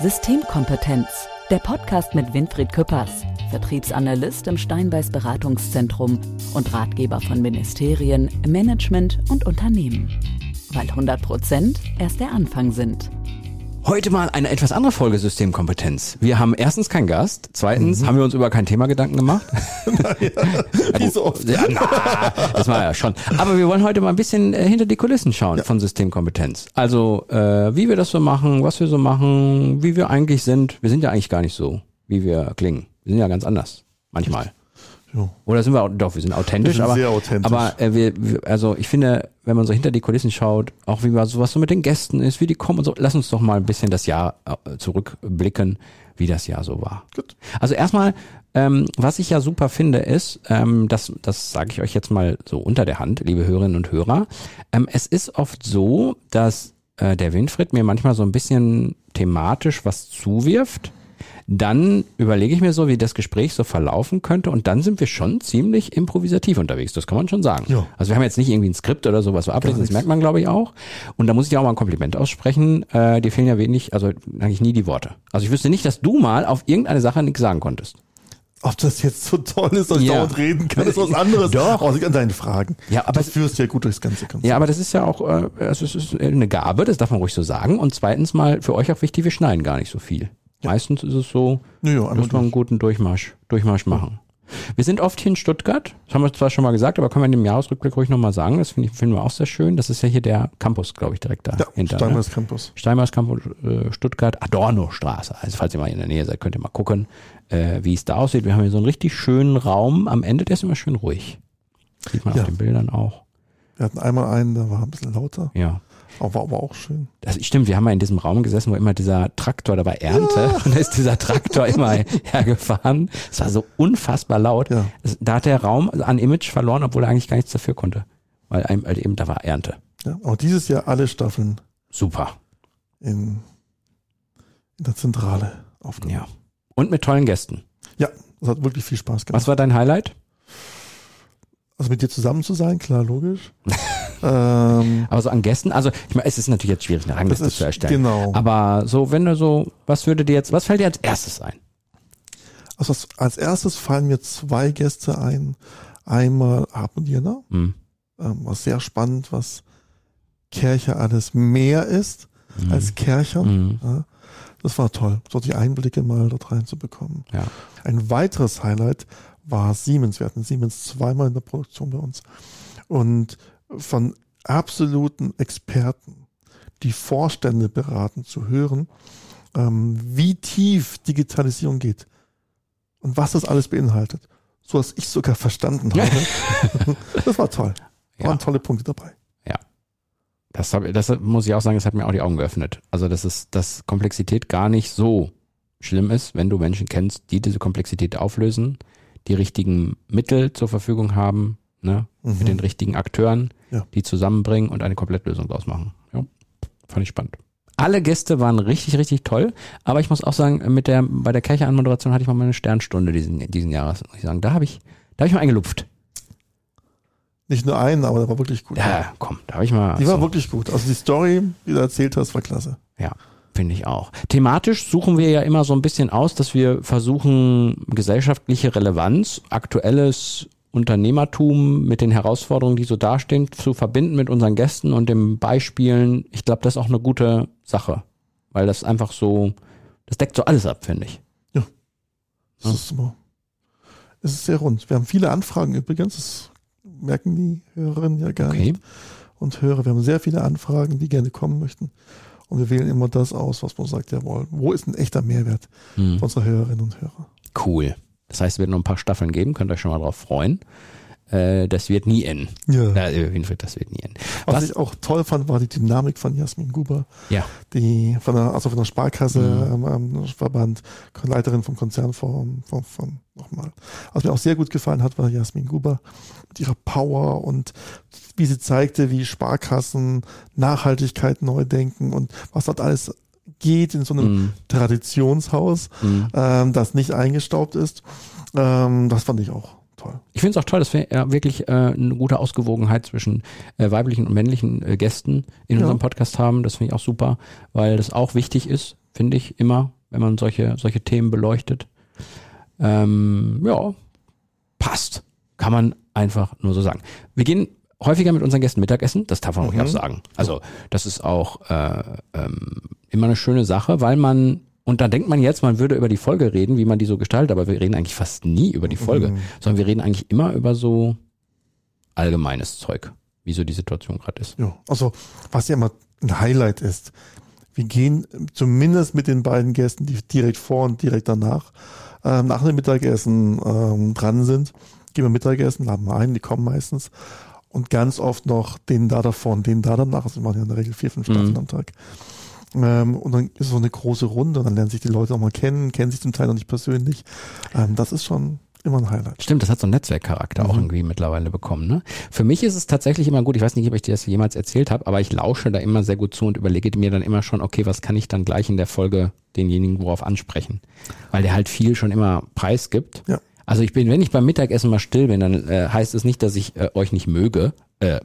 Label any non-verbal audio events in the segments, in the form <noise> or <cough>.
Systemkompetenz, der Podcast mit Winfried Küppers, Vertriebsanalyst im Steinbeiß Beratungszentrum und Ratgeber von Ministerien, Management und Unternehmen. Weil 100 Prozent erst der Anfang sind. Heute mal eine etwas andere Folge Systemkompetenz. Wir haben erstens keinen Gast, zweitens mhm. haben wir uns über kein Thema Gedanken gemacht. <laughs> naja, wie so oft. Ja, na, das war ja schon. Aber wir wollen heute mal ein bisschen äh, hinter die Kulissen schauen ja. von Systemkompetenz. Also äh, wie wir das so machen, was wir so machen, wie wir eigentlich sind. Wir sind ja eigentlich gar nicht so, wie wir klingen. Wir sind ja ganz anders. Manchmal. Jo. Oder sind wir auch, doch, wir sind authentisch, wir sind aber, sehr authentisch. aber äh, wir, wir, also ich finde, wenn man so hinter die Kulissen schaut, auch wie was, was so mit den Gästen ist, wie die kommen und so, lass uns doch mal ein bisschen das Jahr äh, zurückblicken, wie das Jahr so war. Gut. Also erstmal, ähm, was ich ja super finde, ist, ähm, das, das sage ich euch jetzt mal so unter der Hand, liebe Hörerinnen und Hörer, ähm, es ist oft so, dass äh, der Winfried mir manchmal so ein bisschen thematisch was zuwirft dann überlege ich mir so, wie das Gespräch so verlaufen könnte und dann sind wir schon ziemlich improvisativ unterwegs, das kann man schon sagen. Ja. Also wir haben jetzt nicht irgendwie ein Skript oder sowas wir ablesen, das merkt man glaube ich auch. Und da muss ich auch mal ein Kompliment aussprechen, äh, dir fehlen ja wenig, also eigentlich nie die Worte. Also ich wüsste nicht, dass du mal auf irgendeine Sache nichts sagen konntest. Ob das jetzt so toll ist, dass ich ja. dauernd reden kann, ist was anderes. Doch. Auch an deine Fragen. Ja, aber du führst ja gut durchs ganze Konzept. Ja, aber das ist ja auch, äh, also es ist eine Gabe, das darf man ruhig so sagen. Und zweitens mal für euch auch wichtig, wir schneiden gar nicht so viel. Ja. Meistens ist es so, ja, muss man einen guten Durchmarsch, Durchmarsch machen. Wir sind oft hier in Stuttgart, das haben wir zwar schon mal gesagt, aber können wir in dem Jahresrückblick ruhig nochmal sagen, das finden find wir auch sehr schön. Das ist ja hier der Campus, glaube ich, direkt da ja, hinter. Steinmeiers ne? Campus. Steinmeiers Campus äh, Stuttgart, Adorno-Straße. Also falls ihr mal in der Nähe seid, könnt ihr mal gucken, äh, wie es da aussieht. Wir haben hier so einen richtig schönen Raum. Am Ende, der ist immer schön ruhig. Sieht man ja. auf den Bildern auch. Wir hatten einmal einen, der war ein bisschen lauter. Ja. Oh, war aber auch schön. Das stimmt, wir haben ja in diesem Raum gesessen, wo immer dieser Traktor, da war Ernte, ja. <laughs> und da ist dieser Traktor immer hergefahren. Es war so unfassbar laut. Ja. Da hat der Raum an Image verloren, obwohl er eigentlich gar nichts dafür konnte. Weil halt eben da war Ernte. Ja, auch dieses Jahr alle Staffeln. Super. In, in der Zentrale aufgenommen. Ja. Und mit tollen Gästen. Ja, das hat wirklich viel Spaß gemacht. Was war dein Highlight? Also mit dir zusammen zu sein, klar, logisch. <laughs> ähm, aber so an Gästen, also ich meine, es ist natürlich jetzt schwierig, eine Rangliste ist, zu erstellen. Genau. Aber so, wenn du so, was würde dir jetzt, was fällt dir als erstes ein? Also als erstes fallen mir zwei Gäste ein. Einmal Hartmut mhm. ähm, was sehr spannend, was Kirche alles mehr ist mhm. als Kerchern. Mhm. Ja, das war toll, so die Einblicke mal dort reinzubekommen. Ja. Ein weiteres Highlight war Siemens. Wir hatten Siemens zweimal in der Produktion bei uns. Und von absoluten Experten, die Vorstände beraten, zu hören, ähm, wie tief Digitalisierung geht und was das alles beinhaltet. So dass ich sogar verstanden <laughs> habe. das war toll. Waren ja. tolle Punkte dabei. Ja. Das, hab, das muss ich auch sagen, das hat mir auch die Augen geöffnet. Also, dass es, dass Komplexität gar nicht so schlimm ist, wenn du Menschen kennst, die diese Komplexität auflösen die richtigen Mittel zur Verfügung haben, ne, mhm. mit den richtigen Akteuren, ja. die zusammenbringen und eine Komplettlösung draus machen. Ja, fand ich spannend. Alle Gäste waren richtig, richtig toll, aber ich muss auch sagen, mit der, bei der Kirche-Anmoderation hatte ich mal meine Sternstunde diesen, diesen Jahres, muss ich sagen. Da habe ich, da habe ich mal eingelupft. Nicht nur einen, aber der war wirklich gut. Ja, komm, da habe ich mal. Die so. war wirklich gut. Also die Story, die du erzählt hast, war klasse. Ja. Finde ich auch. Thematisch suchen wir ja immer so ein bisschen aus, dass wir versuchen, gesellschaftliche Relevanz, aktuelles Unternehmertum mit den Herausforderungen, die so dastehen, zu verbinden mit unseren Gästen und den Beispielen. Ich glaube, das ist auch eine gute Sache, weil das einfach so, das deckt so alles ab, finde ich. Ja. Das ist immer, es ist sehr rund. Wir haben viele Anfragen übrigens, das merken die Hörerinnen ja gar okay. nicht. Und Hörer, wir haben sehr viele Anfragen, die gerne kommen möchten. Und wir wählen immer das aus, was man sagt, jawohl, wo ist ein echter Mehrwert hm. für unsere Hörerinnen und Hörer. Cool. Das heißt, es wird noch ein paar Staffeln geben, könnt ihr euch schon mal drauf freuen. Äh, das wird nie enden. Ja. Na, Winfried, das wird nie enden. Was, was, ich auch toll fand, war die Dynamik von Jasmin Guber. Ja. Die von der, also von der Sparkasse, mhm. ähm, Verband, Leiterin vom Konzernforum, von, von, nochmal. Was mir auch sehr gut gefallen hat, war Jasmin Guber mit ihrer Power und wie sie zeigte, wie Sparkassen Nachhaltigkeit neu denken und was dort alles geht in so einem mm. Traditionshaus, mm. ähm, das nicht eingestaubt ist. Ähm, das fand ich auch toll. Ich finde es auch toll, dass wir ja wirklich äh, eine gute Ausgewogenheit zwischen äh, weiblichen und männlichen äh, Gästen in ja. unserem Podcast haben. Das finde ich auch super, weil das auch wichtig ist, finde ich immer, wenn man solche, solche Themen beleuchtet. Ähm, ja, passt. Kann man einfach nur so sagen. Wir gehen häufiger mit unseren Gästen Mittagessen, das darf man mhm. auch sagen. Also das ist auch äh, ähm, immer eine schöne Sache, weil man und da denkt man jetzt, man würde über die Folge reden, wie man die so gestaltet, aber wir reden eigentlich fast nie über die Folge, mhm. sondern wir reden eigentlich immer über so allgemeines Zeug, wie so die Situation gerade ist. Ja, also was ja immer ein Highlight ist, wir gehen zumindest mit den beiden Gästen, die direkt vor und direkt danach, äh, nach dem Mittagessen ähm, dran sind, gehen wir Mittagessen, laden wir ein, die kommen meistens und ganz oft noch den da davon, den da danach, also wir machen ja in der Regel vier, fünf Staffeln mhm. am Tag. Ähm, und dann ist es so eine große Runde und dann lernen sich die Leute auch mal kennen, kennen sich zum Teil noch nicht persönlich. Ähm, das ist schon immer ein Highlight. Stimmt, das hat so einen Netzwerkcharakter mhm. auch irgendwie mittlerweile bekommen. Ne? Für mich ist es tatsächlich immer gut, ich weiß nicht, ob ich dir das jemals erzählt habe, aber ich lausche da immer sehr gut zu und überlege mir dann immer schon, okay, was kann ich dann gleich in der Folge denjenigen worauf ansprechen? Weil der halt viel schon immer preisgibt. Ja. Also ich bin, wenn ich beim Mittagessen mal still bin, dann äh, heißt es nicht, dass ich äh, euch nicht möge. Äh,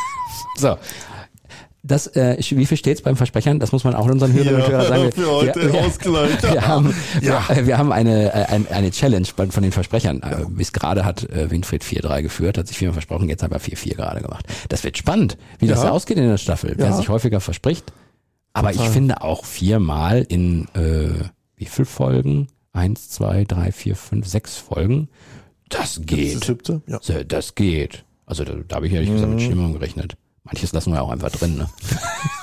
<laughs> so, das, äh, wie viel steht's beim Versprechern? Das muss man auch unseren Hörern und Hörern sagen. <laughs> Für heute wir, wir, wir, haben, ja. wir, wir, haben eine, äh, eine, eine Challenge von den Versprechern. Ja. Äh, bis gerade hat äh, Winfried 4-3 geführt, hat sich viermal versprochen, jetzt haben wir 4-4 gerade gemacht. Das wird spannend, wie ja. das ausgeht in der Staffel, wer sich häufiger verspricht. Aber Total. ich finde auch viermal in äh, wie viel Folgen? Eins, zwei, drei, vier, fünf, sechs Folgen. Das geht. Das, siebte? Ja. das geht. Also da, da habe ich ehrlich mhm. gesagt mit Stimmung gerechnet. Manches lassen wir auch einfach drin, ne?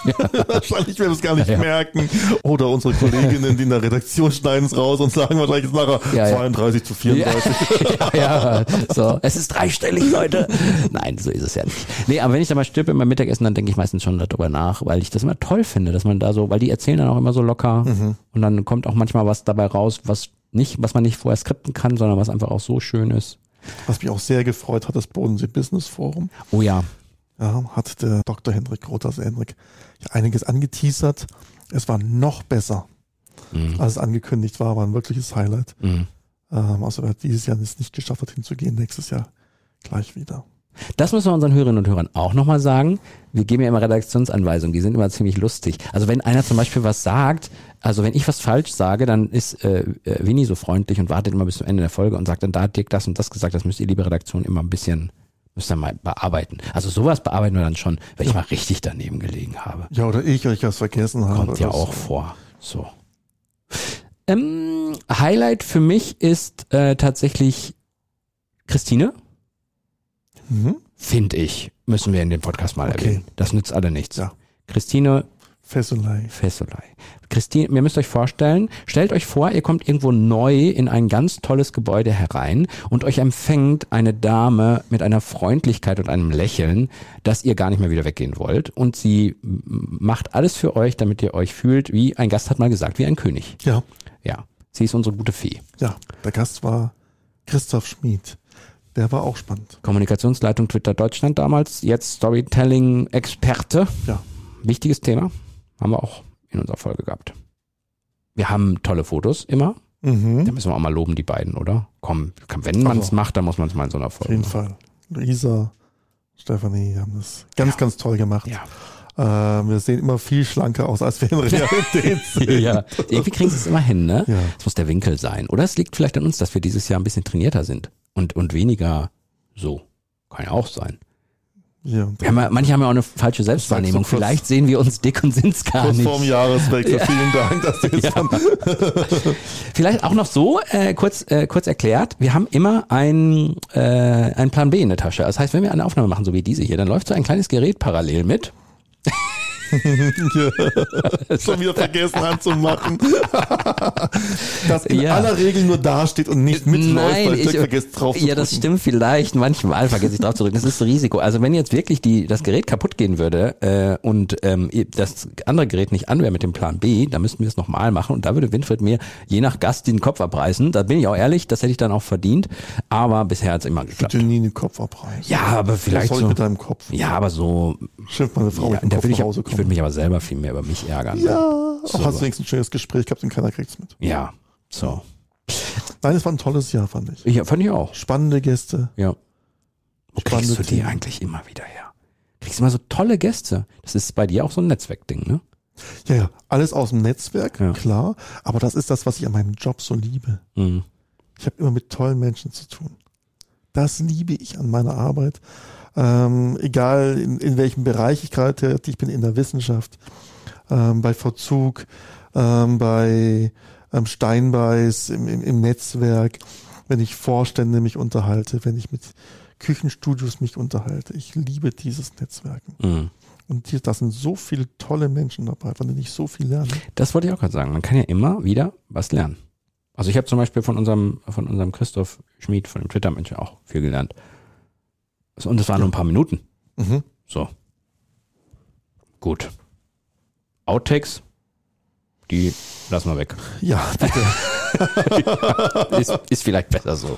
<laughs> wahrscheinlich werden wir es gar nicht ja, ja. merken. Oder unsere Kolleginnen, die in der Redaktion schneiden es raus und sagen wahrscheinlich jetzt nachher ja, 32 zu 34. <laughs> Ja, ja, so. Es ist dreistellig, Leute. Nein, so ist es ja nicht. Nee, aber wenn ich da mal stirbe beim Mittagessen, dann denke ich meistens schon darüber nach, weil ich das immer toll finde, dass man da so, weil die erzählen dann auch immer so locker mhm. und dann kommt auch manchmal was dabei raus, was nicht, was man nicht vorher skripten kann, sondern was einfach auch so schön ist. Was mich auch sehr gefreut hat, das Bodensee Business Forum. Oh ja ja, hat der Dr. Hendrik Groth, also Hendrik, einiges angeteasert. Es war noch besser, mhm. als es angekündigt war, war ein wirkliches Highlight. Mhm. Ähm, also wer dieses Jahr es nicht geschafft hat hinzugehen, nächstes Jahr gleich wieder. Das müssen wir unseren Hörerinnen und Hörern auch nochmal sagen. Wir geben ja immer Redaktionsanweisungen, die sind immer ziemlich lustig. Also wenn einer zum Beispiel was sagt, also wenn ich was falsch sage, dann ist äh, äh Winnie so freundlich und wartet immer bis zum Ende der Folge und sagt dann, da hat Dirk das und das gesagt, das müsst ihr, liebe Redaktion, immer ein bisschen Müsst ihr mal bearbeiten. Also sowas bearbeiten wir dann schon, wenn ich mal richtig daneben gelegen habe. Ja, oder ich, ich was vergessen habe. Kommt ja auch so. vor. So. Ähm, Highlight für mich ist äh, tatsächlich Christine. Mhm. Finde ich. Müssen wir in dem Podcast mal okay. erwähnen. Das nützt alle nichts. Ja. Christine Fesselei. Fesselei. Christine, ihr müsst euch vorstellen, stellt euch vor, ihr kommt irgendwo neu in ein ganz tolles Gebäude herein und euch empfängt eine Dame mit einer Freundlichkeit und einem Lächeln, dass ihr gar nicht mehr wieder weggehen wollt. Und sie macht alles für euch, damit ihr euch fühlt, wie ein Gast hat mal gesagt, wie ein König. Ja. Ja. Sie ist unsere gute Fee. Ja, der Gast war Christoph Schmid. Der war auch spannend. Kommunikationsleitung Twitter Deutschland damals, jetzt Storytelling-Experte. Ja. Wichtiges Thema. Haben wir auch in unserer Folge gehabt. Wir haben tolle Fotos immer. Mhm. Da müssen wir auch mal loben, die beiden, oder? Komm, wenn man es also, macht, dann muss man es mal in so einer Folge. Auf jeden Fall. Luisa, Stephanie haben das ganz, ja. ganz toll gemacht. Ja. Äh, wir sehen immer viel schlanker aus, als wir in <laughs> Realität <laughs> sind. ja, irgendwie kriegen sie es immer hin, ne? Ja. Es muss der Winkel sein. Oder es liegt vielleicht an uns, dass wir dieses Jahr ein bisschen trainierter sind und, und weniger so. Kann ja auch sein. Ja, ja, manche haben ja auch eine falsche Selbstwahrnehmung. Vielleicht sehen wir uns dick und sind es gar kurz nicht. Vorm Jahreswechsel. Ja. Vielen Dank, dass du <laughs> jetzt ja. <laughs> Vielleicht auch noch so äh, kurz äh, kurz erklärt. Wir haben immer ein äh, ein Plan B in der Tasche. Das heißt, wenn wir eine Aufnahme machen, so wie diese hier, dann läuft so ein kleines Gerät parallel mit. <laughs> Schon wieder vergessen anzumachen. <laughs> das in ja. aller Regel nur dasteht und nicht mitläuft, Nein, weil ich vergisst drauf zu Ja, das stimmt vielleicht. Manchmal vergesse ich drauf zu drücken. Das ist das Risiko. Also wenn jetzt wirklich die, das Gerät kaputt gehen würde äh, und ähm, das andere Gerät nicht an wäre mit dem Plan B, dann müssten wir es nochmal machen und da würde Winfried mir je nach Gast den Kopf abreißen. Da bin ich auch ehrlich, das hätte ich dann auch verdient. Aber bisher hat es immer geklappt. Ich nie den Kopf abreißen. Ja, aber vielleicht Was soll so. mit deinem Kopf? Ja, aber so. Schimpft meine Frau ja, dem Kopf nach Hause kommen würde mich aber selber viel mehr über mich ärgern. Ja, ne? so. hast du wenigstens ein schönes Gespräch gehabt und keiner kriegt's mit. Ja, so. Nein, es war ein tolles Jahr, fand ich. Ja, fand ich auch. Spannende Gäste. Ja. Wo kriegst du die eigentlich immer wieder her? Kriegst du immer so tolle Gäste. Das ist bei dir auch so ein Netzwerkding, ne? Ja, ja, alles aus dem Netzwerk, Ja. klar. Aber das ist das, was ich an meinem Job so liebe. Mhm. Ich habe immer mit tollen Menschen zu tun. Das liebe ich an meiner Arbeit. Ähm, egal in, in welchem Bereich ich gerade tätig bin, in der Wissenschaft, ähm, bei Verzug, ähm, bei ähm, Steinbeiß, im, im, im Netzwerk, wenn ich Vorstände mich unterhalte, wenn ich mit Küchenstudios mich unterhalte. Ich liebe dieses Netzwerken. Mhm. Und hier, da sind so viele tolle Menschen dabei, von denen ich so viel lerne. Das wollte ich auch gerade sagen. Man kann ja immer wieder was lernen. Also ich habe zum Beispiel von unserem, von unserem Christoph Schmid, von dem Twitter-Mensch auch viel gelernt. Und es waren nur ein paar Minuten. Mhm. So. Gut. Outtakes, die lassen wir weg. Ja, bitte. <laughs> Ist, ist vielleicht besser so.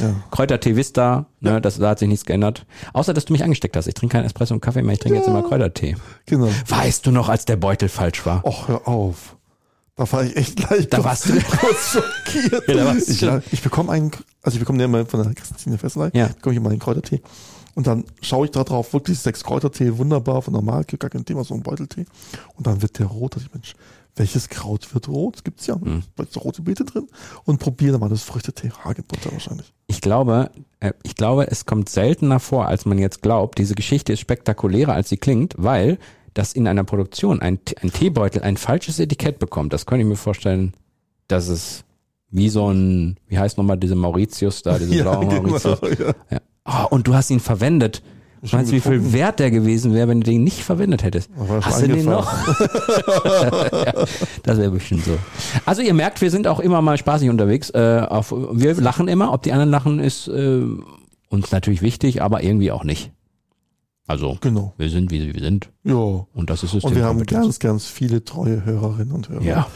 ja. Kräutertee Vista, ne, das, da hat sich nichts geändert. Außer, dass du mich angesteckt hast. Ich trinke keinen Espresso und Kaffee mehr, ich trinke jetzt immer Kräutertee. Genau. Weißt du noch, als der Beutel falsch war? Och, hör auf. Da war ich echt gleich Da warst du- kurz <laughs> schockiert. Ja, da warst ich, ja, ich bekomme einen, also ich bekomme den immer von der Christine Fesselei, Ja. bekomme ich immer einen Kräutertee. Und dann schaue ich da drauf, wirklich sechs Kräutertee, wunderbar, von der Marke, gar kein Thema, so ein Beuteltee. Und dann wird der rot. Da ich, Mensch, welches Kraut wird rot? Gibt's ja. Mhm. Da ist rote Beete drin. Und probiere mal das Früchtetee, Hagebutter wahrscheinlich. Ich glaube, äh, ich glaube, es kommt seltener vor, als man jetzt glaubt. Diese Geschichte ist spektakulärer, als sie klingt, weil das in einer Produktion ein, ein Teebeutel ein falsches Etikett bekommt. Das könnte ich mir vorstellen, dass es wie so ein, wie heißt nochmal diese Mauritius da, diese <laughs> blaue Mauritius. ja. Ja. Oh, und du hast ihn verwendet. Schon Meinst du, wie viel. Wert der gewesen wäre, wenn du den nicht verwendet hättest? Hast du den noch? ja, <laughs> das wäre bestimmt so. Also ihr merkt, wir sind auch immer mal spaßig unterwegs. Äh, auf, wir lachen immer. Ob die anderen lachen, ist äh, uns natürlich wichtig, aber irgendwie auch nicht. Also Genau. wir sind, wie wir sind. Ja. Und das ist Und wir haben ganz, ganz viele treue Hörerinnen und Hörer, Ja.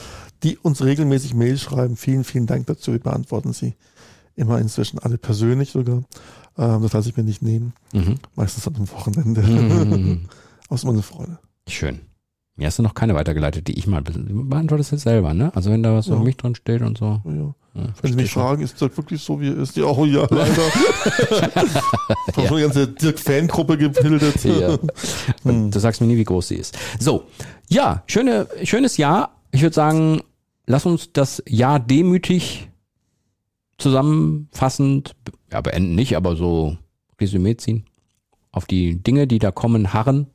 die uns regelmäßig Mails schreiben. Vielen, vielen Dank dazu. Wir beantworten sie immer inzwischen alle persönlich sogar. Ähm, das lasse ich mir nicht nehmen. Mhm. Meistens am Wochenende. Mhm. <laughs> Aus meiner Freude. Schön. Mir hast du noch keine weitergeleitet, die ich mal beantwortest jetzt selber, ne? Also wenn da was Ja. über mich drin steht und so. Ja. Ja, Wenn Sie mich schon. fragen, ist das wirklich so, wie er ist? Ja, oh ja, <laughs> leider. <laughs> Ich habe schon eine ganze Dirk-Fangruppe gebildet. Hm. Und du sagst mir nie, wie groß sie ist. So, ja, schöne, schönes Jahr. Ich würde sagen, lass uns das Jahr demütig zusammenfassend, ja, beenden nicht, aber so Resümee ziehen. Auf die Dinge, die da kommen, harren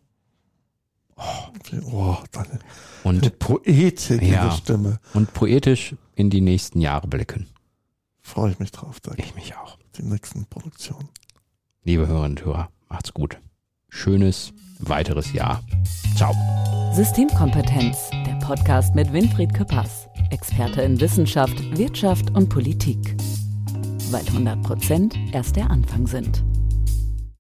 Oh, deine, und, deine Poetik in Ja. der Stimme. und poetisch in die nächsten Jahre blicken. Freue ich mich drauf, Dirk. Ich mich auch. Die nächsten Produktionen. Liebe Hörerinnen und Hörer, macht's gut. Schönes weiteres Jahr. Ciao. Systemkompetenz, der Podcast mit Winfried Küppers, Experte in Wissenschaft, Wirtschaft und Politik. Weil 100 Prozent erst der Anfang sind.